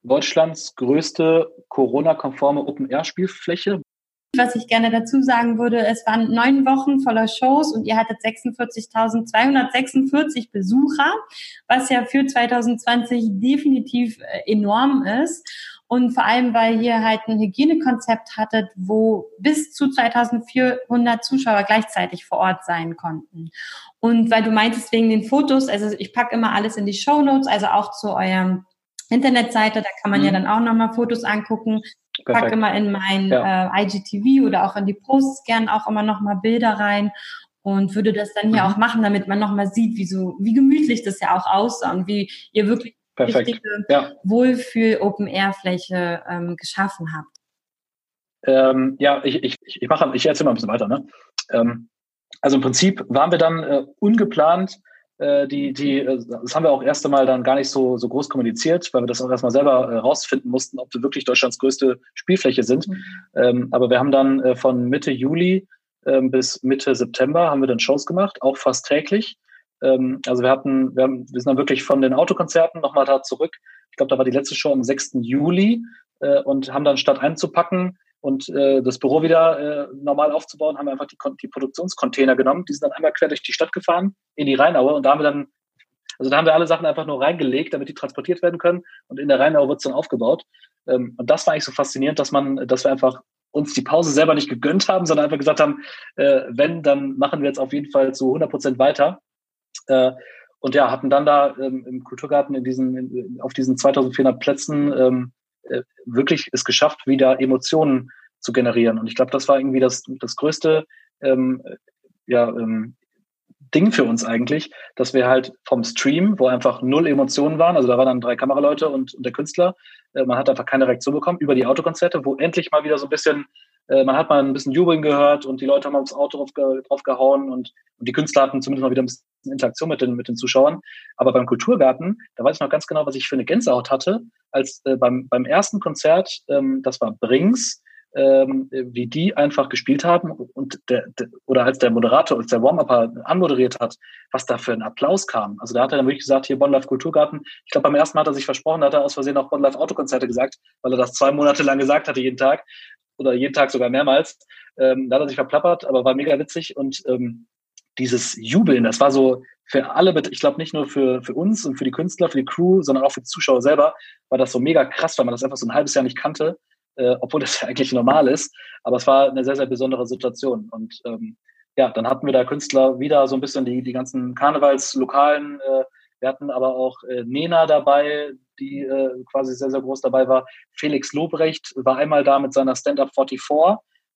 Deutschlands größte Corona-konforme Open-Air-Spielfläche. Was ich gerne dazu sagen würde, es waren neun Wochen voller Shows und ihr hattet 46.246 Besucher, was ja für 2020 definitiv äh, enorm ist. Und vor allem, weil ihr halt ein Hygienekonzept hattet, wo bis zu 2400 Zuschauer gleichzeitig vor Ort sein konnten. Und weil du meintest wegen den Fotos, also ich packe immer alles in die Show Notes, also auch zu eurem Internetseite, da kann man mhm. ja dann auch nochmal Fotos angucken. Ich packe immer in mein ja. äh, IGTV oder auch in die Posts gern auch immer nochmal Bilder rein und würde das dann hier mhm. auch machen, damit man nochmal sieht, wie so, wie gemütlich das ja auch aussah und wie ihr wirklich Perfekt. richtige ja. Wohlfühl-Open-Air-Fläche ähm, geschaffen habt. Ähm, ja, ich, ich, ich mache, ich erzähle mal ein bisschen weiter. Ne? Ähm, also im Prinzip waren wir dann äh, ungeplant, die, die, äh, das haben wir auch erst einmal dann gar nicht so, so groß kommuniziert, weil wir das auch erstmal selber äh, rausfinden mussten, ob wir wirklich Deutschlands größte Spielfläche sind. Mhm. Ähm, aber wir haben dann äh, von Mitte Juli ähm, bis Mitte September haben wir dann Shows gemacht, auch fast täglich. Ähm, also wir hatten, wir, haben, wir sind dann wirklich von den Autokonzerten nochmal da zurück. Ich glaube, da war die letzte Show am 6. Juli äh, und haben dann statt einzupacken und äh, das Büro wieder äh, normal aufzubauen, haben wir einfach die, die Produktionscontainer genommen. Die sind dann einmal quer durch die Stadt gefahren in die Rheinaue und da haben wir dann, also da haben wir alle Sachen einfach nur reingelegt, damit die transportiert werden können und in der Rheinaue wird es dann aufgebaut. Ähm, und das war eigentlich so faszinierend, dass man, dass wir einfach uns die Pause selber nicht gegönnt haben, sondern einfach gesagt haben, äh, wenn, dann machen wir jetzt auf jeden Fall zu 100 Prozent weiter. Äh, und ja, hatten dann da ähm, im Kulturgarten in diesen, in, auf diesen 2400 Plätzen ähm, äh, wirklich es geschafft, wieder Emotionen zu generieren. Und ich glaube, das war irgendwie das, das größte ähm, ja, ähm, Ding für uns eigentlich, dass wir halt vom Stream, wo einfach null Emotionen waren, also da waren dann drei Kameraleute und, und der Künstler, äh, man hat einfach keine Reaktion bekommen über die Autokonzerte, wo endlich mal wieder so ein bisschen äh, man hat mal ein bisschen Jubeln gehört und die Leute haben aufs Auto drauf, drauf gehauen und, und die Künstler hatten zumindest mal wieder ein bisschen Interaktion mit den, mit den Zuschauern. Aber beim Kulturgarten, da weiß ich noch ganz genau, was ich für eine Gänsehaut hatte, als äh, beim, beim ersten Konzert, ähm, das war Brings, ähm, wie die einfach gespielt haben und der, der oder als der Moderator, als der Warm-Upper anmoderiert hat, was da für ein Applaus kam. Also da hat er dann wirklich gesagt, hier Bonn Kulturgarten. Ich glaube, beim ersten Mal hat er sich versprochen, da hat er aus Versehen auch Bonn Autokonzerte gesagt, weil er das zwei Monate lang gesagt hatte, jeden Tag oder jeden Tag sogar mehrmals. Ähm, da hat er sich verplappert, aber war mega witzig und ähm, dieses Jubeln, das war so für alle, ich glaube nicht nur für, für uns und für die Künstler, für die Crew, sondern auch für die Zuschauer selber, war das so mega krass, weil man das einfach so ein halbes Jahr nicht kannte, äh, obwohl das ja eigentlich normal ist. Aber es war eine sehr, sehr besondere Situation. Und ähm, ja, dann hatten wir da Künstler wieder so ein bisschen die, die ganzen Karnevalslokalen. Äh, wir hatten aber auch äh, Nena dabei, die äh, quasi sehr, sehr groß dabei war. Felix Lobrecht war einmal da mit seiner Stand-Up 44.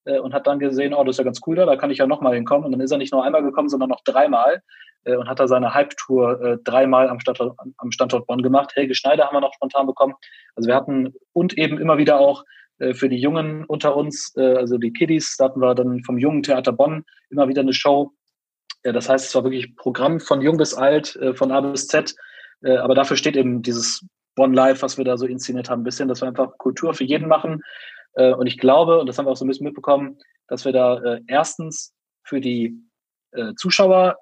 äh, und hat dann gesehen, oh, das ist ja ganz cool da, da kann ich ja nochmal hinkommen. Und dann ist er nicht nur einmal gekommen, sondern noch dreimal äh, und hat da seine Hype-Tour äh, dreimal am Standort, am Standort Bonn gemacht. Helge Schneider haben wir noch spontan bekommen. Also wir hatten und eben immer wieder auch für die Jungen unter uns, äh, also die Kiddies, da hatten wir dann vom Jungen Theater Bonn immer wieder eine Show. Das heißt, es war wirklich Programm von jung bis alt, äh, von A bis Z. Äh, aber dafür steht eben dieses Bonn Live, was wir da so inszeniert haben, ein bisschen, dass wir einfach Kultur für jeden machen. Äh, und ich glaube, und das haben wir auch so ein bisschen mitbekommen, dass wir da äh, erstens für die äh, Zuschauer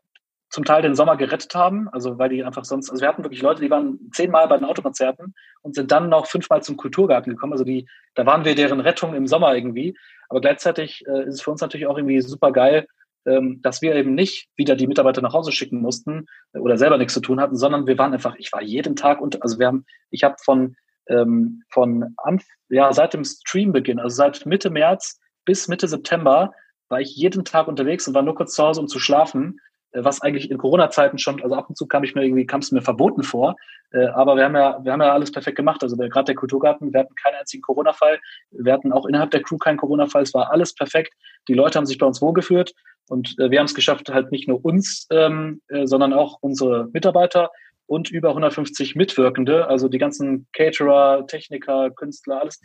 zum Teil den Sommer gerettet haben, also weil die einfach sonst, also wir hatten wirklich Leute, die waren zehnmal bei den Autokonzerten und sind dann noch fünfmal zum Kulturgarten gekommen. Also die, da waren wir deren Rettung im Sommer irgendwie. Aber gleichzeitig äh, ist es für uns natürlich auch irgendwie super geil, ähm, dass wir eben nicht wieder die Mitarbeiter nach Hause schicken mussten äh, oder selber nichts zu tun hatten, sondern wir waren einfach, ich war jeden Tag und also wir haben, ich habe von ähm, von Anf ja seit dem Streambeginn, also seit Mitte März bis Mitte September war ich jeden Tag unterwegs und war nur kurz zu Hause, um zu schlafen was eigentlich in Corona-Zeiten schon, also ab und zu kam ich mir irgendwie, kam es mir verboten vor. Äh, aber wir haben ja, wir haben ja alles perfekt gemacht. Also gerade der Kulturgarten, wir hatten keinen einzigen Corona-Fall. Wir hatten auch innerhalb der Crew keinen Corona-Fall. Es war alles perfekt. Die Leute haben sich bei uns wohlgeführt und äh, wir haben es geschafft, halt nicht nur uns, ähm, äh, sondern auch unsere Mitarbeiter und über 150 Mitwirkende, also die ganzen Caterer, Techniker, Künstler, alles,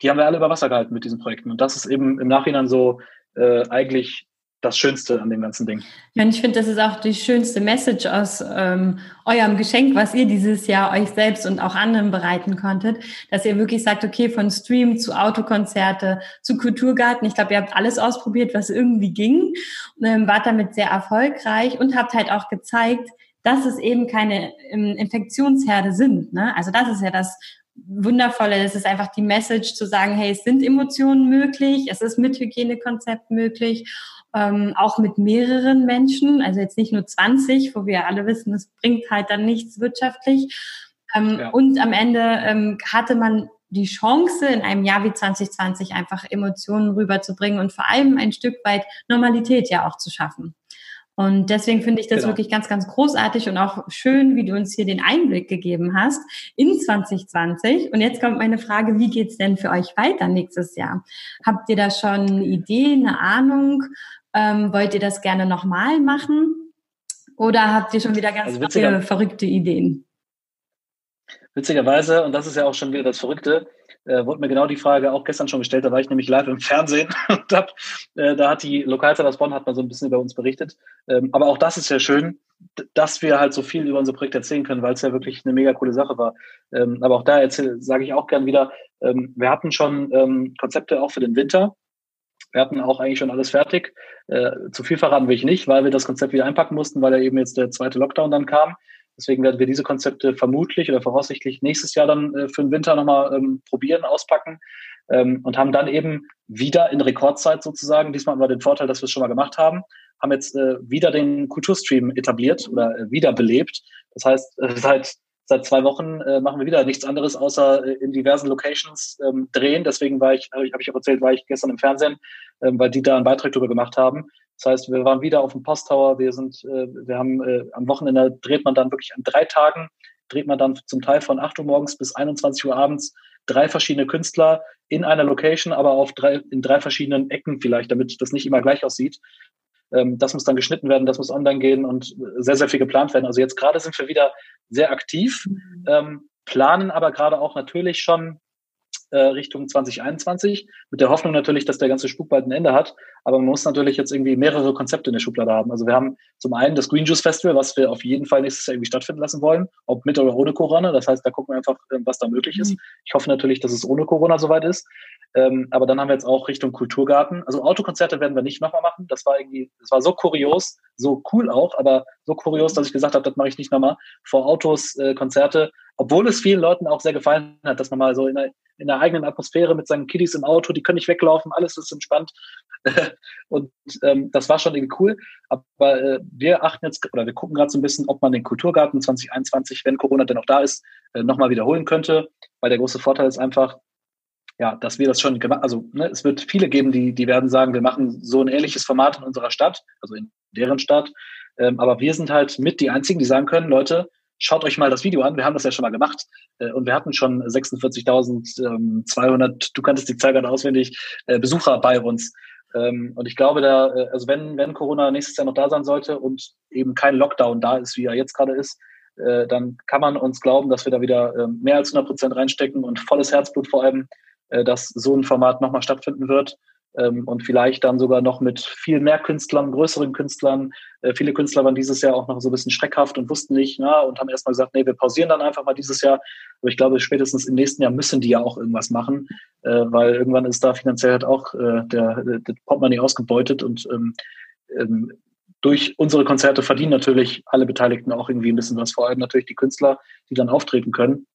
die haben wir alle über Wasser gehalten mit diesen Projekten. Und das ist eben im Nachhinein so äh, eigentlich das Schönste an dem ganzen Ding. Ja, und ich finde, das ist auch die schönste Message aus ähm, eurem Geschenk, was ihr dieses Jahr euch selbst und auch anderen bereiten konntet, dass ihr wirklich sagt, okay, von Stream zu Autokonzerte zu Kulturgarten. Ich glaube, ihr habt alles ausprobiert, was irgendwie ging, ähm, wart damit sehr erfolgreich und habt halt auch gezeigt, dass es eben keine ähm, Infektionsherde sind. Ne? Also das ist ja das Wundervolle. Es ist einfach die Message zu sagen, hey, es sind Emotionen möglich, es ist mit Hygienekonzept möglich ähm, auch mit mehreren Menschen, also jetzt nicht nur 20, wo wir alle wissen, es bringt halt dann nichts wirtschaftlich. Ähm, ja. Und am Ende ähm, hatte man die Chance, in einem Jahr wie 2020 einfach Emotionen rüberzubringen und vor allem ein Stück weit Normalität ja auch zu schaffen. Und deswegen finde ich das genau. wirklich ganz, ganz großartig und auch schön, wie du uns hier den Einblick gegeben hast in 2020. Und jetzt kommt meine Frage, wie geht's denn für euch weiter nächstes Jahr? Habt ihr da schon eine Idee, eine Ahnung? Ähm, wollt ihr das gerne nochmal machen? Oder habt ihr schon wieder ganz also verrückte Ideen? Witzigerweise, und das ist ja auch schon wieder das Verrückte, äh, wurde mir genau die Frage auch gestern schon gestellt. Da war ich nämlich live im Fernsehen und hab, äh, da hat die Lokalzeit aus Bonn hat mal so ein bisschen über uns berichtet. Ähm, aber auch das ist ja schön, dass wir halt so viel über unser Projekt erzählen können, weil es ja wirklich eine mega coole Sache war. Ähm, aber auch da sage ich auch gern wieder, ähm, wir hatten schon ähm, Konzepte auch für den Winter. Wir hatten auch eigentlich schon alles fertig. Äh, zu viel verraten will ich nicht, weil wir das Konzept wieder einpacken mussten, weil ja eben jetzt der zweite Lockdown dann kam. Deswegen werden wir diese Konzepte vermutlich oder voraussichtlich nächstes Jahr dann äh, für den Winter nochmal ähm, probieren, auspacken ähm, und haben dann eben wieder in Rekordzeit sozusagen, diesmal haben wir den Vorteil, dass wir es schon mal gemacht haben, haben jetzt äh, wieder den Kulturstream etabliert oder äh, wiederbelebt. Das heißt, äh, seit seit zwei Wochen äh, machen wir wieder nichts anderes, außer äh, in diversen Locations ähm, drehen. Deswegen war ich, habe ich, hab ich auch erzählt, war ich gestern im Fernsehen, ähm, weil die da einen Beitrag darüber gemacht haben. Das heißt, wir waren wieder auf dem Posttower. Wir sind, äh, wir haben äh, am Wochenende dreht man dann wirklich an drei Tagen dreht man dann zum Teil von 8 Uhr morgens bis 21 Uhr abends drei verschiedene Künstler in einer Location, aber auf drei, in drei verschiedenen Ecken vielleicht, damit das nicht immer gleich aussieht. Ähm, das muss dann geschnitten werden, das muss online gehen und sehr, sehr viel geplant werden. Also jetzt gerade sind wir wieder sehr aktiv, mhm. ähm, planen aber gerade auch natürlich schon äh, Richtung 2021, mit der Hoffnung natürlich, dass der ganze Spuk bald ein Ende hat. Aber man muss natürlich jetzt irgendwie mehrere Konzepte in der Schublade haben. Also wir haben zum einen das Green Juice Festival, was wir auf jeden Fall nächstes Jahr irgendwie stattfinden lassen wollen, ob mit oder ohne Corona. Das heißt, da gucken wir einfach, äh, was da möglich ist. Mhm. Ich hoffe natürlich, dass es ohne Corona soweit ist. Ähm, aber dann haben wir jetzt auch Richtung Kulturgarten. Also Autokonzerte werden wir nicht nochmal machen. Das war irgendwie, das war so kurios, so cool auch, aber so kurios, dass ich gesagt habe, das mache ich nicht nochmal. Vor Autos äh, Konzerte, obwohl es vielen Leuten auch sehr gefallen hat, dass man mal so in der, in der eigenen Atmosphäre mit seinen Kiddies im Auto, die können nicht weglaufen, alles ist entspannt. und ähm, das war schon irgendwie cool. Aber äh, wir achten jetzt, oder wir gucken gerade so ein bisschen, ob man den Kulturgarten 2021, wenn Corona denn noch da ist, äh, nochmal wiederholen könnte. Weil der große Vorteil ist einfach, ja, dass wir das schon gemacht, also ne, es wird viele geben, die, die werden sagen, wir machen so ein ähnliches Format in unserer Stadt, also in deren Stadt. Ähm, aber wir sind halt mit die einzigen, die sagen können, Leute, schaut euch mal das Video an, wir haben das ja schon mal gemacht äh, und wir hatten schon 46.200, ähm, du kanntest die Zahl gerade auswendig, äh, Besucher bei uns. Ähm, und ich glaube, da, äh, also wenn, wenn Corona nächstes Jahr noch da sein sollte und eben kein Lockdown da ist, wie er jetzt gerade ist, äh, dann kann man uns glauben, dass wir da wieder äh, mehr als 100 Prozent reinstecken und volles Herzblut vor allem, äh, dass so ein Format nochmal stattfinden wird ähm, und vielleicht dann sogar noch mit viel mehr Künstlern, größeren Künstlern. Äh, viele Künstler waren dieses Jahr auch noch so ein bisschen schreckhaft und wussten nicht, na, und haben erstmal gesagt, nee, wir pausieren dann einfach mal dieses Jahr. Aber ich glaube, spätestens im nächsten Jahr müssen die ja auch irgendwas machen, äh, weil irgendwann ist da finanziell halt auch äh, der, der Portemonnaie ausgebeutet und ähm, ähm, durch unsere Konzerte verdienen natürlich alle Beteiligten auch irgendwie ein bisschen was, vor allem natürlich die Künstler, die dann auftreten können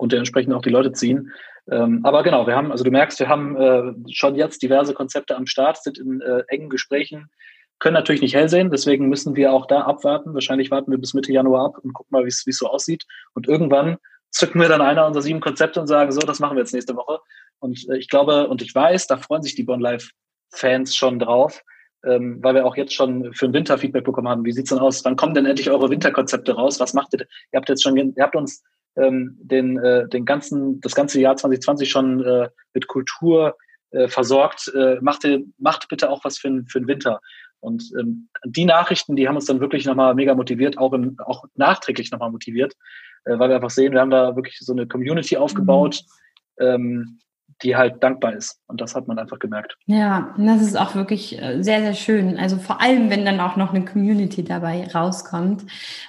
und dementsprechend auch die Leute ziehen. Ähm, aber genau, wir haben, also du merkst, wir haben äh, schon jetzt diverse Konzepte am Start, sind in äh, engen Gesprächen, können natürlich nicht hell sehen, deswegen müssen wir auch da abwarten. Wahrscheinlich warten wir bis Mitte Januar ab und gucken mal, wie es so aussieht. Und irgendwann zücken wir dann einer unserer sieben Konzepte und sagen, so, das machen wir jetzt nächste Woche. Und äh, ich glaube und ich weiß, da freuen sich die Bon Live Fans schon drauf, ähm, weil wir auch jetzt schon für den Winter Feedback bekommen haben. Wie sieht's denn aus? Wann kommen denn endlich eure Winterkonzepte raus? Was macht ihr? Ihr habt jetzt schon, ihr habt uns ähm, den, äh, den ganzen, das ganze Jahr 2020 schon äh, mit Kultur äh, versorgt. Äh, macht, macht bitte auch was für, für den Winter. Und ähm, die Nachrichten, die haben uns dann wirklich nochmal mega motiviert, auch, im, auch nachträglich nochmal motiviert, äh, weil wir einfach sehen, wir haben da wirklich so eine Community aufgebaut, mhm. ähm, die halt dankbar ist. Und das hat man einfach gemerkt. Ja, und das ist auch wirklich äh, sehr, sehr schön. Also vor allem, wenn dann auch noch eine Community dabei rauskommt.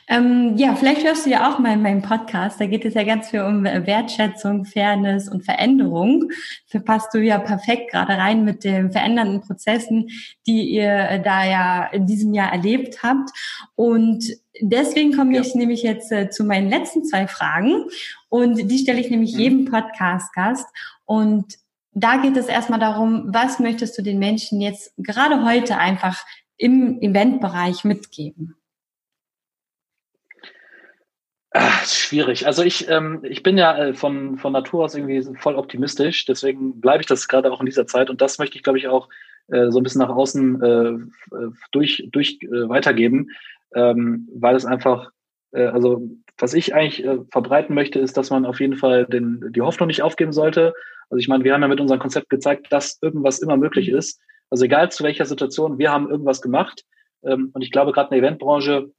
Ähm, ja, vielleicht hörst du ja auch mal in meinem Podcast. Da geht es ja ganz viel um Wertschätzung, Fairness und Veränderung. Verpasst du ja perfekt gerade rein mit den verändernden Prozessen, die ihr da ja in diesem Jahr erlebt habt. Und deswegen komme ich nämlich jetzt äh, zu meinen letzten zwei Fragen. Und die stelle ich nämlich mhm. jedem Podcast-Gast. Und da geht es erstmal darum, was möchtest du den Menschen jetzt gerade heute einfach im Eventbereich mitgeben? Ach, schwierig. Also ich, ähm, ich bin ja äh, von, von Natur aus irgendwie voll optimistisch, deswegen bleibe ich das gerade auch in dieser Zeit und das möchte ich, glaube ich, auch äh, so ein bisschen nach außen äh, durch, durch äh, weitergeben, ähm, weil es einfach, äh, also was ich eigentlich äh, verbreiten möchte, ist, dass man auf jeden Fall den, die Hoffnung nicht aufgeben sollte, also ich meine, wir haben ja mit unserem Konzept gezeigt, dass irgendwas immer möglich mhm. ist. Also egal zu welcher Situation, wir haben irgendwas gemacht. Ähm, und ich glaube, gerade in der Eventbranche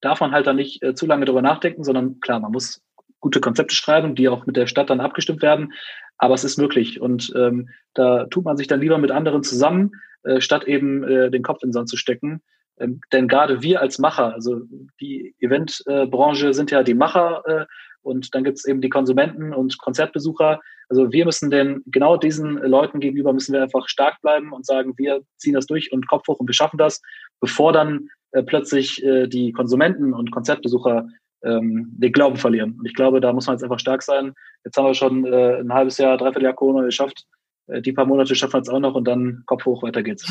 darf man halt da nicht äh, zu lange drüber nachdenken, sondern klar, man muss gute Konzepte schreiben, die auch mit der Stadt dann abgestimmt werden. Aber es ist möglich. Und ähm, da tut man sich dann lieber mit anderen zusammen, äh, statt eben äh, den Kopf in den Sand zu stecken. Ähm, denn gerade wir als Macher, also die Eventbranche sind ja die Macher äh, und dann gibt es eben die Konsumenten und Konzertbesucher. Also wir müssen denn genau diesen Leuten gegenüber müssen wir einfach stark bleiben und sagen, wir ziehen das durch und Kopf hoch und wir schaffen das, bevor dann äh, plötzlich äh, die Konsumenten und Konzertbesucher ähm, den Glauben verlieren. Und ich glaube, da muss man jetzt einfach stark sein. Jetzt haben wir schon äh, ein halbes Jahr, dreiviertel Jahr Corona geschafft. Äh, die paar Monate schaffen wir es auch noch und dann Kopf hoch, weiter geht's.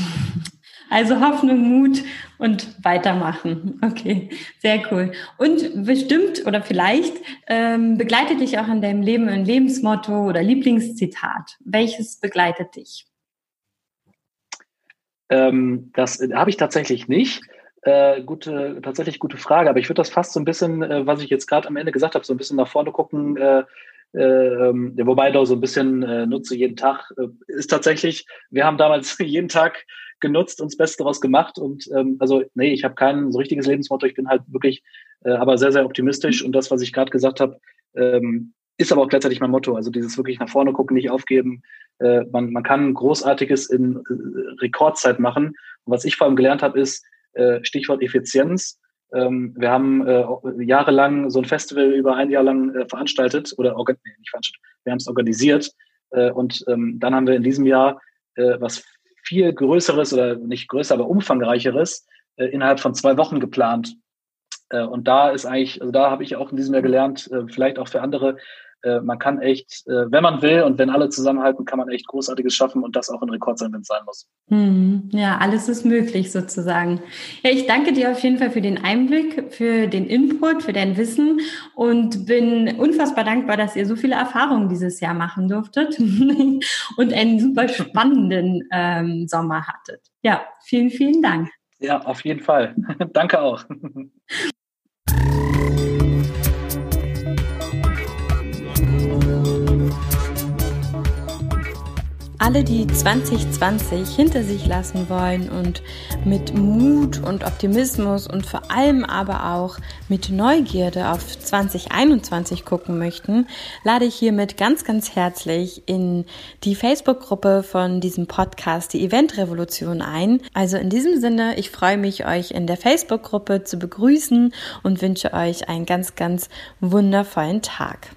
Also Hoffnung, Mut und weitermachen. Okay, sehr cool. Und bestimmt oder vielleicht ähm, begleitet dich auch in deinem Leben ein Lebensmotto oder Lieblingszitat. Welches begleitet dich? Ähm, das habe ich tatsächlich nicht. Äh, gute, tatsächlich gute Frage, aber ich würde das fast so ein bisschen, äh, was ich jetzt gerade am Ende gesagt habe, so ein bisschen nach vorne gucken, äh, äh, wobei da so ein bisschen äh, nutze jeden Tag, äh, ist tatsächlich, wir haben damals jeden Tag genutzt und das Beste daraus gemacht. Und ähm, also, nee, ich habe kein so richtiges Lebensmotto. Ich bin halt wirklich, äh, aber sehr, sehr optimistisch. Und das, was ich gerade gesagt habe, ähm, ist aber auch gleichzeitig mein Motto. Also dieses wirklich nach vorne gucken, nicht aufgeben. Äh, man, man kann Großartiges in äh, Rekordzeit machen. Und was ich vor allem gelernt habe, ist äh, Stichwort Effizienz. Ähm, wir haben äh, jahrelang so ein Festival über ein Jahr lang äh, veranstaltet oder organ nee, nicht veranstaltet, wir haben es organisiert. Äh, und ähm, dann haben wir in diesem Jahr äh, was viel Größeres oder nicht größer, aber umfangreicheres äh, innerhalb von zwei Wochen geplant. Äh, und da ist eigentlich, also da habe ich auch in diesem Jahr gelernt, äh, vielleicht auch für andere, äh, man kann echt, wenn man will und wenn alle zusammenhalten, kann man echt Großartiges schaffen und das auch in Rekordzeit, wenn es sein muss. Hm, ja, alles ist möglich sozusagen. Ja, ich danke dir auf jeden Fall für den Einblick, für den Input, für dein Wissen und bin unfassbar dankbar, dass ihr so viele Erfahrungen dieses Jahr machen durftet und einen super spannenden ähm, Sommer hattet. Ja, vielen, vielen Dank. Ja, auf jeden Fall. Danke auch. Alle, die 2020 hinter sich lassen wollen und mit Mut und Optimismus und vor allem aber auch mit Neugierde auf 2021 gucken möchten, lade ich hiermit ganz, ganz herzlich in die Facebook-Gruppe von diesem Podcast, die Event-Revolution, ein. Also in diesem Sinne, ich freue mich, euch in der Facebook-Gruppe zu begrüßen und wünsche euch einen ganz, ganz wundervollen Tag.